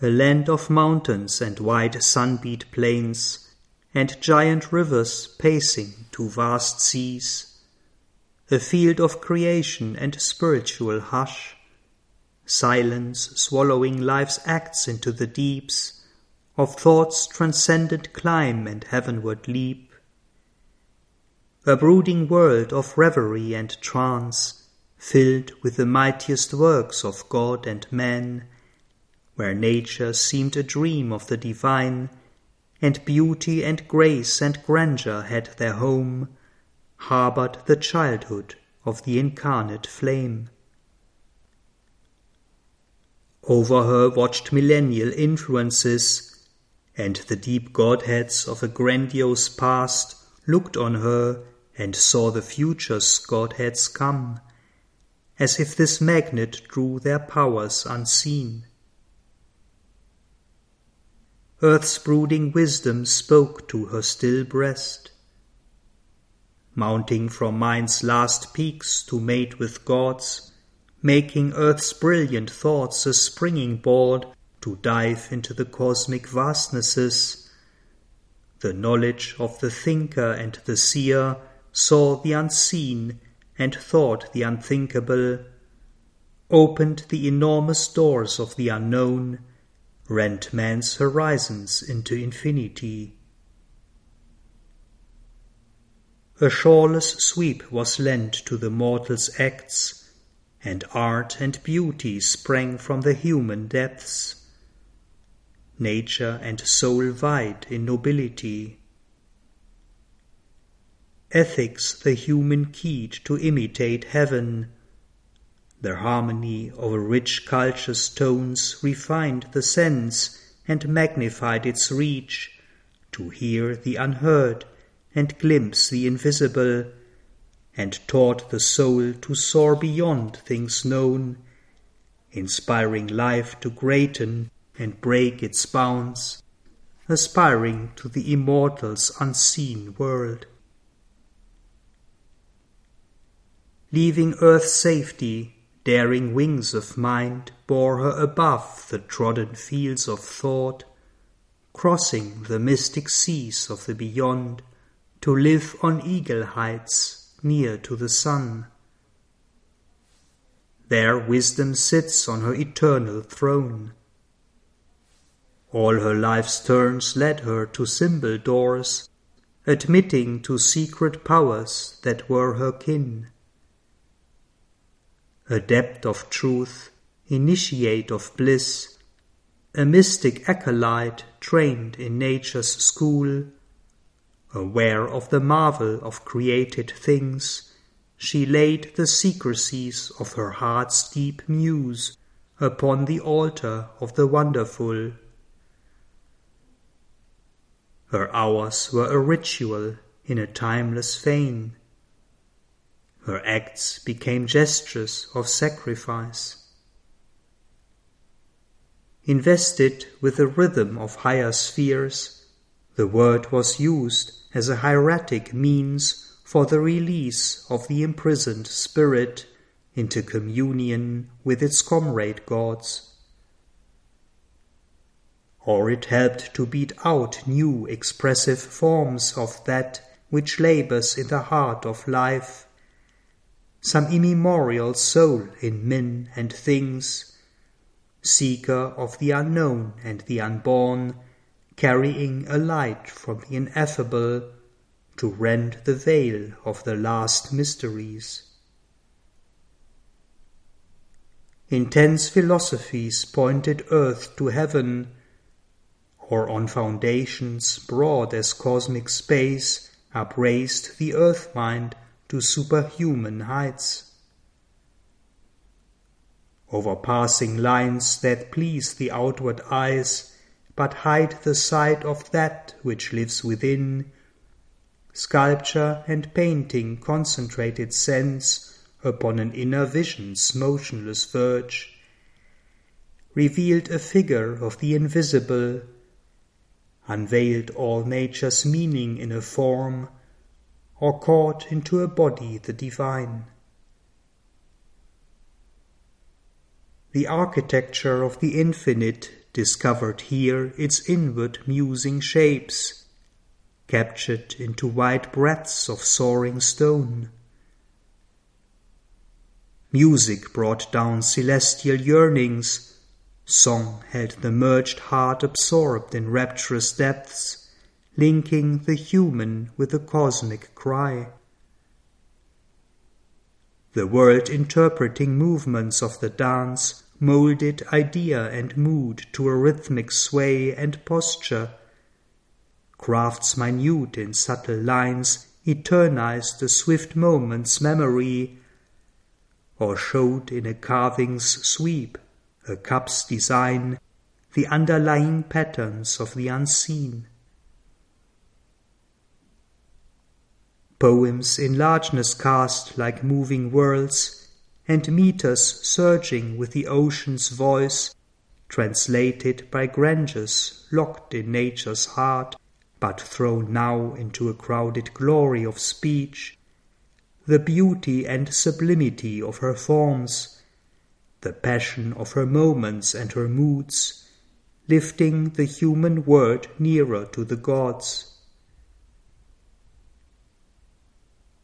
a land of mountains and wide sun-beat plains, and giant rivers pacing to vast seas, a field of creation and spiritual hush, silence swallowing life's acts into the deeps, of thought's transcendent climb and heavenward leap, a brooding world of reverie and trance, filled with the mightiest works of God and man, where nature seemed a dream of the divine, and beauty and grace and grandeur had their home, harbored the childhood of the incarnate flame. Over her watched millennial influences, and the deep godheads of a grandiose past looked on her and saw the future's godheads come, as if this magnet drew their powers unseen. Earth's brooding wisdom spoke to her still breast. Mounting from mind's last peaks to mate with God's, making earth's brilliant thoughts a springing board to dive into the cosmic vastnesses, the knowledge of the thinker and the seer saw the unseen and thought the unthinkable, opened the enormous doors of the unknown, rent man's horizons into infinity. A shoreless sweep was lent to the mortal's acts, and art and beauty sprang from the human depths. Nature and soul vied in nobility. Ethics the human keyed to imitate heaven, the harmony a rich culture's tones refined the sense and magnified its reach, to hear the unheard and glimpse the invisible, and taught the soul to soar beyond things known, inspiring life to greaten and break its bounds, aspiring to the immortal's unseen world. Leaving earth's safety, daring wings of mind bore her above the trodden fields of thought, crossing the mystic seas of the beyond to live on eagle heights near to the sun. There wisdom sits on her eternal throne. All her life's turns led her to symbol doors, admitting to secret powers that were her kin a depth of truth, initiate of bliss, a mystic acolyte trained in nature's school, aware of the marvel of created things, she laid the secrecies of her heart's deep muse upon the altar of the wonderful. Her hours were a ritual in a timeless vein, her acts became gestures of sacrifice. Invested with the rhythm of higher spheres, the word was used as a hieratic means for the release of the imprisoned spirit into communion with its comrade gods. Or it helped to beat out new expressive forms of that which labors in the heart of life some immemorial soul in men and things, seeker of the unknown and the unborn, carrying a light from the ineffable to rend the veil of the last mysteries. Intense philosophies pointed earth to heaven, or on foundations broad as cosmic space upraised the earth mind to superhuman heights. Overpassing lines that please the outward eyes, but hide the sight of that which lives within, sculpture and painting concentrated sense upon an inner vision's motionless verge, revealed a figure of the invisible, unveiled all nature's meaning in a form or caught into a body the divine. The architecture of the infinite discovered here its inward musing shapes, captured into wide breadths of soaring stone. Music brought down celestial yearnings, song held the merged heart absorbed in rapturous depths, linking the human with the cosmic cry. The world interpreting movements of the dance molded idea and mood to a rhythmic sway and posture. Crafts minute in subtle lines eternized the swift moment's memory, or showed in a carving's sweep, a cup's design, the underlying patterns of the unseen. Poems in largeness cast like moving worlds and meters surging with the ocean's voice, translated by grandeurs locked in nature's heart, but thrown now into a crowded glory of speech, the beauty and sublimity of her forms, the passion of her moments and her moods, lifting the human word nearer to the gods.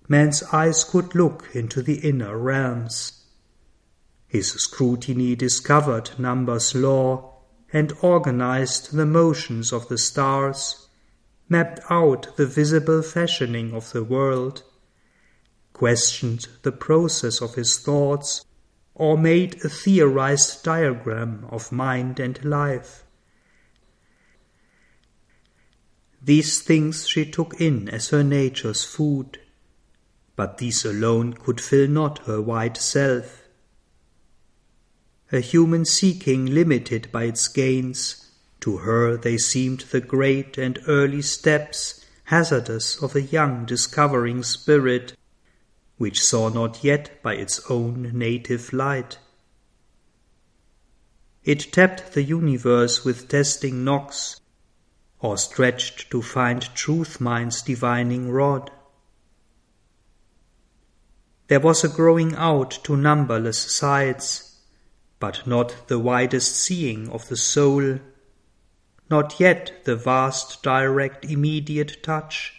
Man's eyes could look into the inner realms. His scrutiny discovered numbers' law and organized the motions of the stars, mapped out the visible fashioning of the world, questioned the process of his thoughts, or made a theorized diagram of mind and life. These things she took in as her nature's food but these alone could fill not her wide self. A human seeking limited by its gains, to her they seemed the great and early steps hazardous of a young discovering spirit, which saw not yet by its own native light. It tapped the universe with testing knocks, or stretched to find truth mind's divining rod. There was a growing out to numberless sides, but not the widest seeing of the soul, not yet the vast direct immediate touch,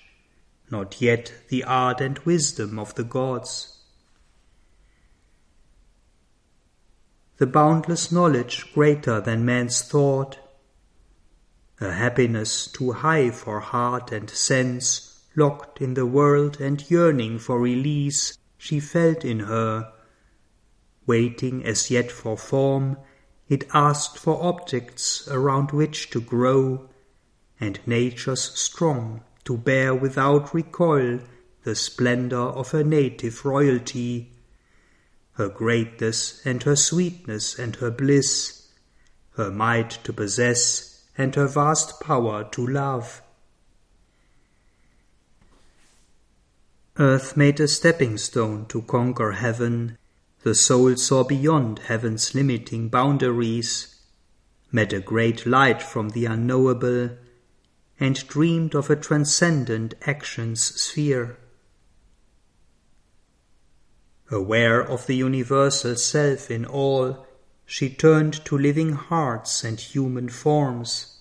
not yet the ardent wisdom of the gods. The boundless knowledge greater than man's thought, a happiness too high for heart and sense, locked in the world and yearning for release, she felt in her. Waiting as yet for form, it asked for objects around which to grow, and nature's strong to bear without recoil the splendor of her native royalty, her greatness and her sweetness and her bliss, her might to possess and her vast power to love. Earth made a stepping stone to conquer heaven. The soul saw beyond heaven's limiting boundaries, met a great light from the unknowable, and dreamed of a transcendent action's sphere. Aware of the universal self in all, she turned to living hearts and human forms.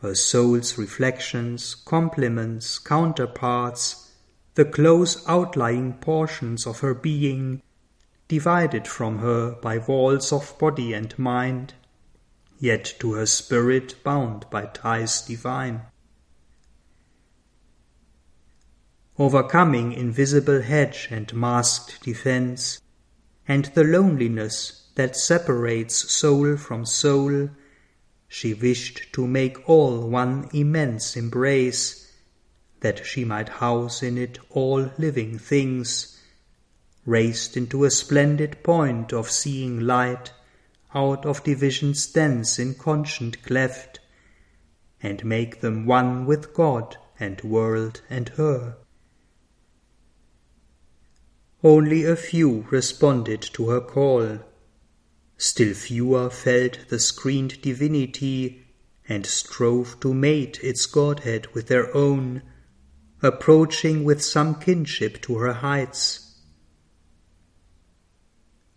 Her soul's reflections, complements, counterparts, the close outlying portions of her being, divided from her by walls of body and mind, yet to her spirit bound by ties divine. Overcoming invisible hedge and masked defense, and the loneliness that separates soul from soul, she wished to make all one immense embrace that she might house in it all living things, raised into a splendid point of seeing light out of divisions dense inconscient cleft, and make them one with God and world and her. Only a few responded to her call. Still fewer felt the screened divinity and strove to mate its godhead with their own approaching with some kinship to her heights.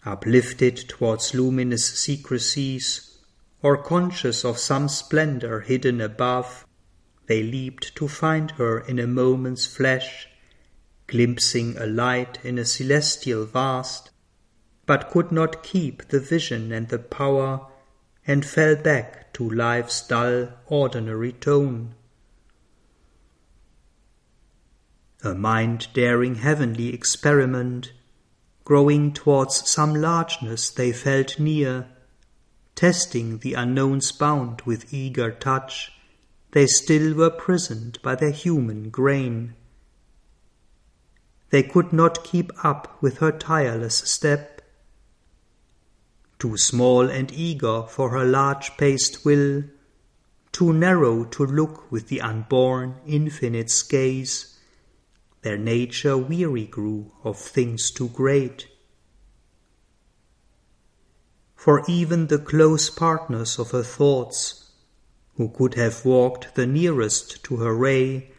Uplifted towards luminous secrecies, or conscious of some splendor hidden above, they leaped to find her in a moment's flash, glimpsing a light in a celestial vast, but could not keep the vision and the power, and fell back to life's dull, ordinary tone. A mind daring heavenly experiment, growing towards some largeness they felt near, testing the unknown's bound with eager touch, they still were prisoned by their human grain. They could not keep up with her tireless step. Too small and eager for her large paced will, too narrow to look with the unborn infinite's gaze, their nature weary grew of things too great. For even the close partners of her thoughts, who could have walked the nearest to her ray,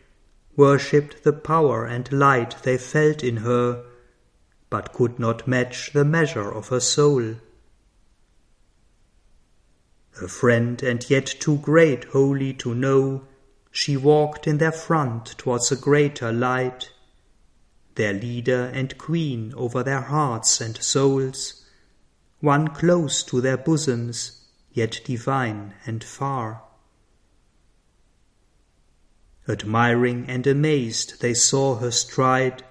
worshipped the power and light they felt in her, but could not match the measure of her soul. A friend and yet too great wholly to know, she walked in their front towards a greater light, their leader and queen over their hearts and souls, one close to their bosoms, yet divine and far. Admiring and amazed they saw her stride,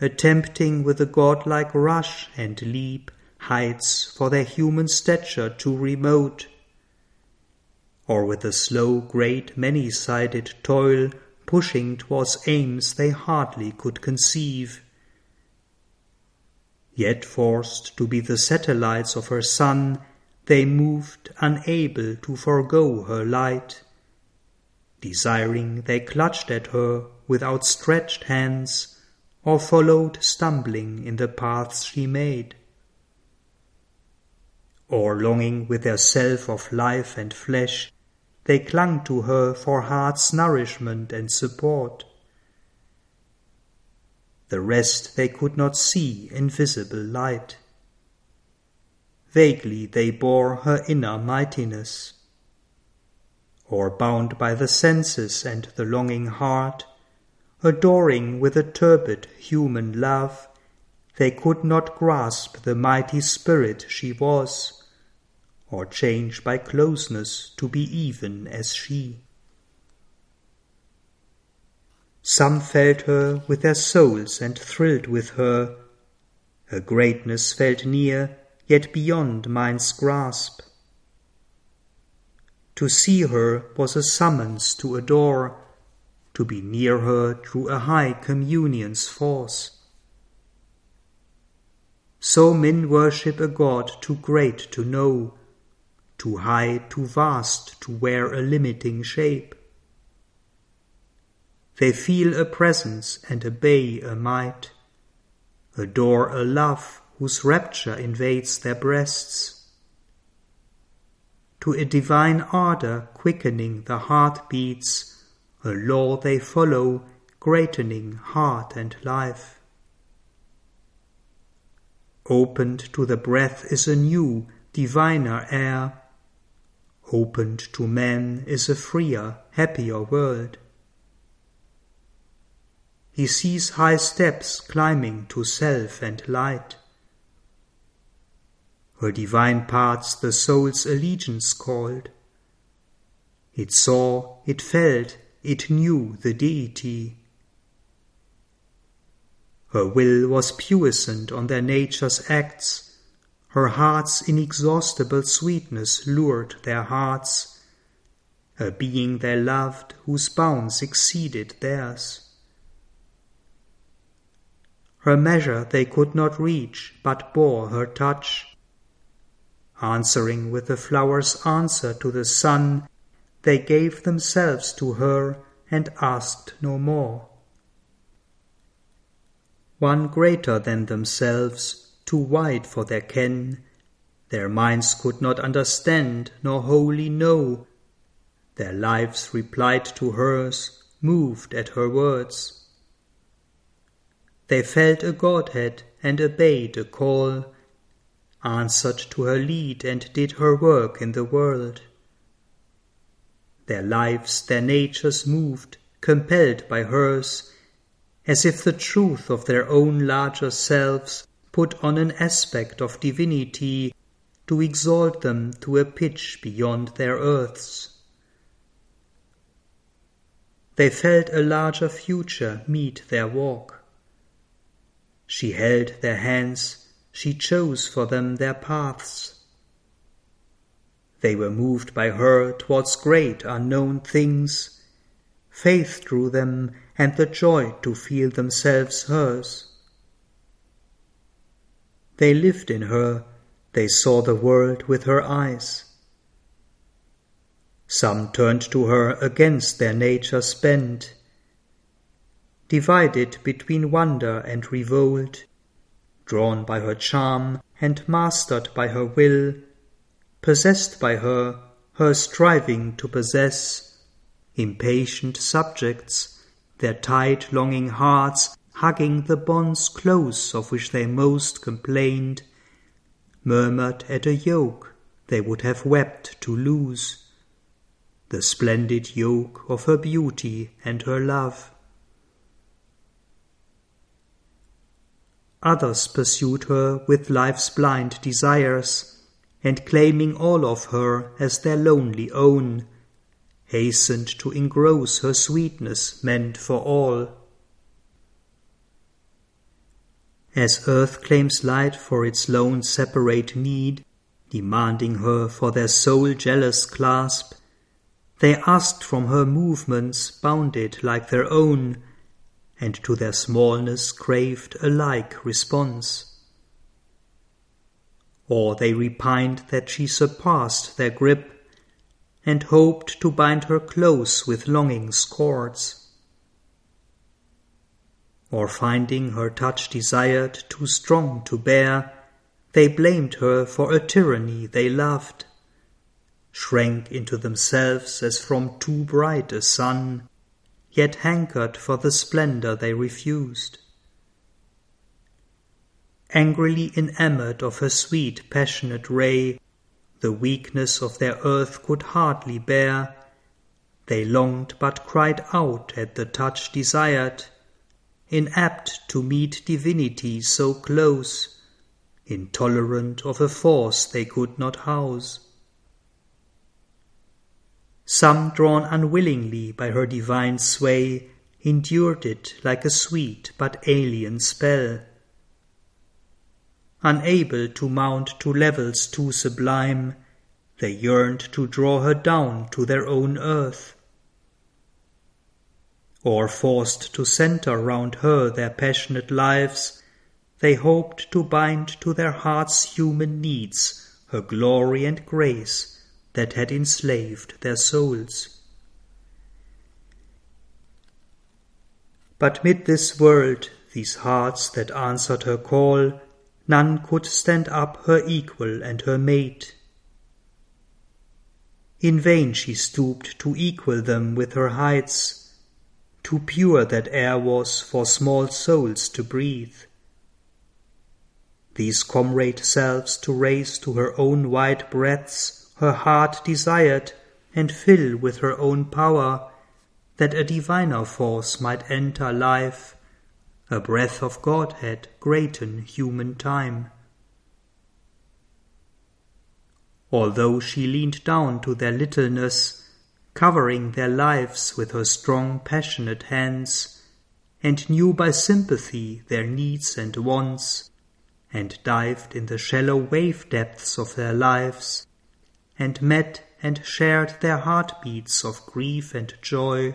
attempting with a godlike rush and leap heights for their human stature too remote, or with a slow, great, many sided toil pushing towards aims they hardly could conceive. Yet forced to be the satellites of her sun, they moved unable to forego her light. Desiring, they clutched at her with outstretched hands, or followed stumbling in the paths she made. Or longing with their self of life and flesh, they clung to her for heart's nourishment and support. The rest they could not see in visible light. Vaguely they bore her inner mightiness or bound by the senses and the longing heart, adoring with a turbid human love, they could not grasp the mighty spirit she was, or change by closeness to be even as she. Some felt her with their souls and thrilled with her. Her greatness felt near, yet beyond mind's grasp. To see her was a summons to adore, to be near her drew a high communion's force. So men worship a God too great to know, too high, too vast to wear a limiting shape. They feel a presence and obey a might, adore a love whose rapture invades their breasts to a divine ardor quickening the heart beats, a law they follow, greatening heart and life. Opened to the breath is a new, diviner air. Opened to man is a freer, happier world. He sees high steps climbing to self and light. Her divine parts the soul's allegiance called. It saw, it felt, it knew the deity. Her will was puissant on their nature's acts, her heart's inexhaustible sweetness lured their hearts, a being they loved whose bounds exceeded theirs. Her measure they could not reach, but bore her touch Answering with the flower's answer to the sun, they gave themselves to her and asked no more. One greater than themselves, too wide for their ken, their minds could not understand nor wholly know. Their lives replied to hers, moved at her words. They felt a Godhead and obeyed a call answered to her lead and did her work in the world. Their lives, their natures moved, compelled by hers, as if the truth of their own larger selves put on an aspect of divinity to exalt them to a pitch beyond their earths. They felt a larger future meet their walk. She held their hands, she chose for them their paths. They were moved by her towards great unknown things, faith drew them and the joy to feel themselves hers. They lived in her, they saw the world with her eyes. Some turned to her against their nature's bent, divided between wonder and revolt, drawn by her charm and mastered by her will, possessed by her, her striving to possess, impatient subjects, their tight longing hearts hugging the bonds close of which they most complained, murmured at a yoke they would have wept to lose the splendid yoke of her beauty and her love. Others pursued her with life's blind desires, and claiming all of her as their lonely own, hastened to engross her sweetness meant for all. As earth claims light for its lone separate need, demanding her for their soul jealous clasp, they asked from her movements bounded like their own, and to their smallness craved a like response. Or they repined that she surpassed their grip, and hoped to bind her close with longing's cords. Or finding her touch desired too strong to bear, they blamed her for a tyranny they loved shrank into themselves as from too bright a sun, yet hankered for the splendor they refused. Angrily enamored of her sweet passionate ray, the weakness of their earth could hardly bear, they longed but cried out at the touch desired, inapt to meet divinity so close, intolerant of a force they could not house some drawn unwillingly by her divine sway, endured it like a sweet but alien spell. Unable to mount to levels too sublime, they yearned to draw her down to their own earth. Or forced to centre round her their passionate lives, they hoped to bind to their hearts' human needs her glory and grace that had enslaved their souls. But mid this world, these hearts that answered her call, none could stand up her equal and her mate. In vain she stooped to equal them with her heights, too pure that air was for small souls to breathe. These comrade selves to raise to her own wide breadths her heart desired and fill with her own power, that a diviner force might enter life, a breath of Godhead greaten human time. Although she leaned down to their littleness, covering their lives with her strong passionate hands, and knew by sympathy their needs and wants, and dived in the shallow wave depths of their lives, and met and shared their heartbeats of grief and joy,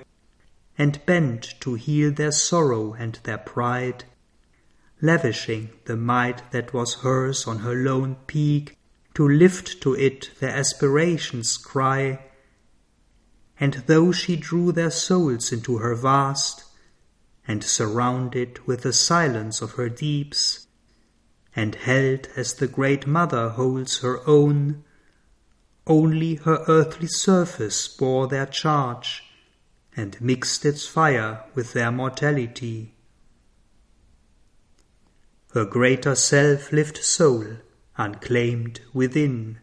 and bent to heal their sorrow and their pride, lavishing the might that was hers on her lone peak to lift to it their aspirations' cry. And though she drew their souls into her vast, and surrounded with the silence of her deeps, and held as the great mother holds her own, only her earthly surface bore their charge, and mixed its fire with their mortality. Her greater self lived soul, unclaimed within.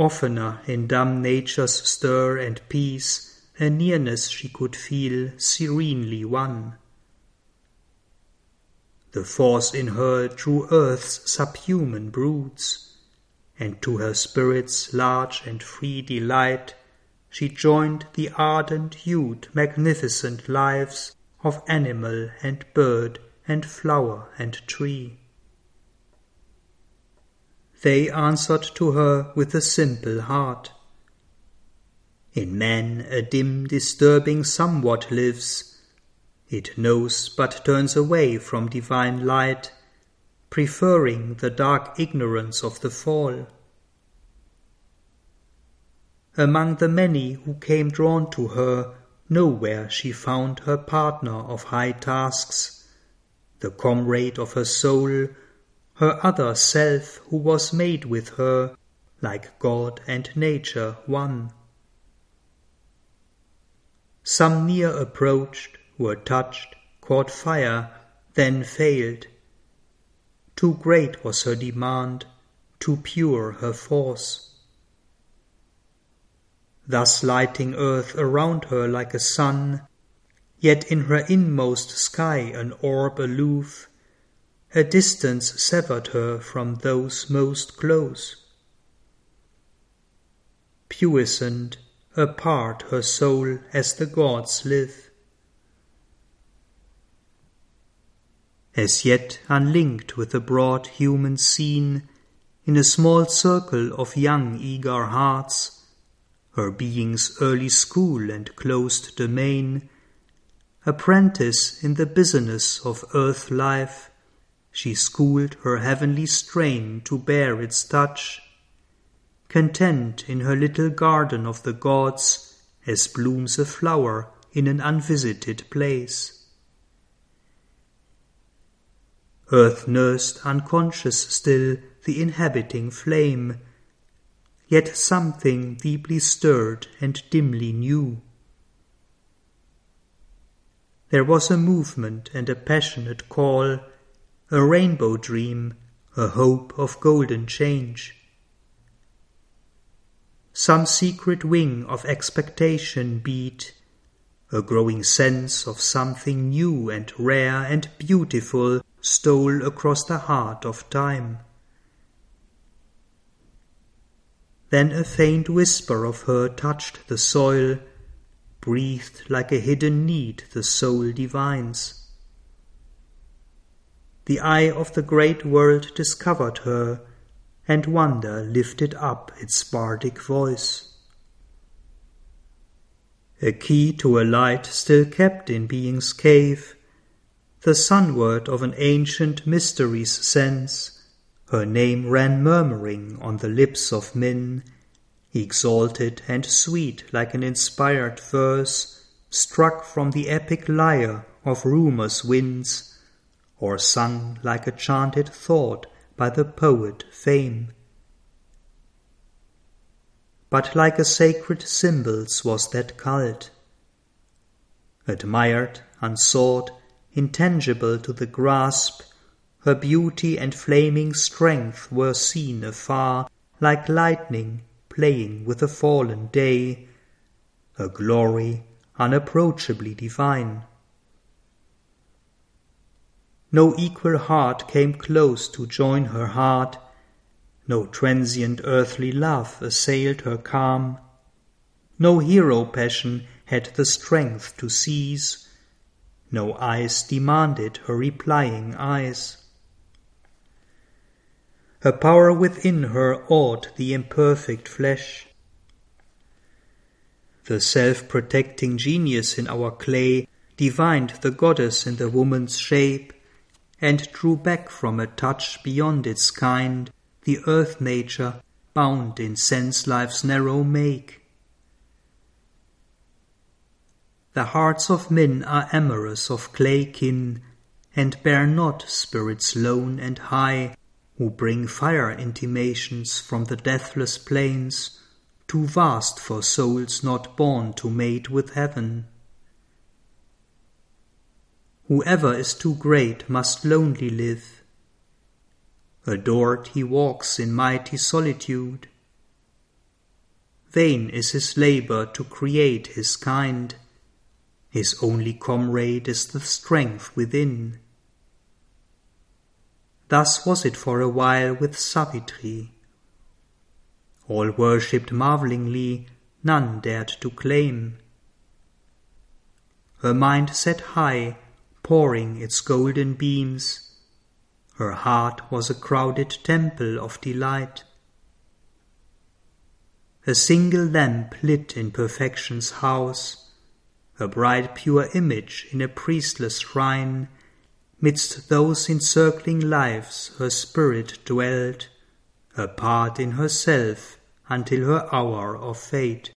Oftener in dumb nature's stir and peace, a nearness she could feel serenely won. The force in her drew earth's subhuman broods, and to her spirit's large and free delight she joined the ardent hued magnificent lives of animal and bird and flower and tree. They answered to her with a simple heart. In man a dim disturbing somewhat lives. It knows but turns away from divine light, preferring the dark ignorance of the fall. Among the many who came drawn to her, nowhere she found her partner of high tasks, the comrade of her soul her other self who was made with her, like God and nature one. Some near approached, were touched, caught fire, then failed. Too great was her demand, too pure her force. Thus lighting earth around her like a sun, yet in her inmost sky an orb aloof, a distance severed her from those most close. Puissant, apart her soul as the gods live. As yet unlinked with the broad human scene, in a small circle of young eager hearts, her being's early school and closed domain, apprentice in the business of earth life, she schooled her heavenly strain to bear its touch, content in her little garden of the gods as blooms a flower in an unvisited place. Earth nursed unconscious still the inhabiting flame, yet something deeply stirred and dimly knew. There was a movement and a passionate call a rainbow dream, a hope of golden change. Some secret wing of expectation beat, a growing sense of something new and rare and beautiful stole across the heart of time. Then a faint whisper of her touched the soil, breathed like a hidden need the soul divines the eye of the great world discovered her, and wonder lifted up its bardic voice. A key to a light still kept in being's cave, the sunward of an ancient mystery's sense, her name ran murmuring on the lips of men, exalted and sweet like an inspired verse, struck from the epic lyre of rumor's winds, or sung like a chanted thought by the poet Fame. But like a sacred symbols was that cult, admired, unsought, intangible to the grasp, her beauty and flaming strength were seen afar, like lightning playing with the fallen day, a glory unapproachably divine. No equal heart came close to join her heart, no transient earthly love assailed her calm, no hero passion had the strength to seize, no eyes demanded her replying eyes. Her power within her awed the imperfect flesh. The self protecting genius in our clay divined the goddess in the woman's shape and drew back from a touch beyond its kind the earth nature bound in sense life's narrow make. The hearts of men are amorous of clay kin, and bear not spirits lone and high, who bring fire intimations from the deathless plains, too vast for souls not born to mate with heaven. Whoever is too great must lonely live, Adored he walks in mighty solitude. Vain is his labor to create his kind. His only comrade is the strength within. Thus was it for a while with Savitri. All worshipped marvelingly, none dared to claim. Her mind set high, pouring its golden beams. Her heart was a crowded temple of delight. A single lamp lit in perfection's house, a bright pure image in a priestless shrine Midst those encircling lives her spirit dwelt, Apart in herself until her hour of fate.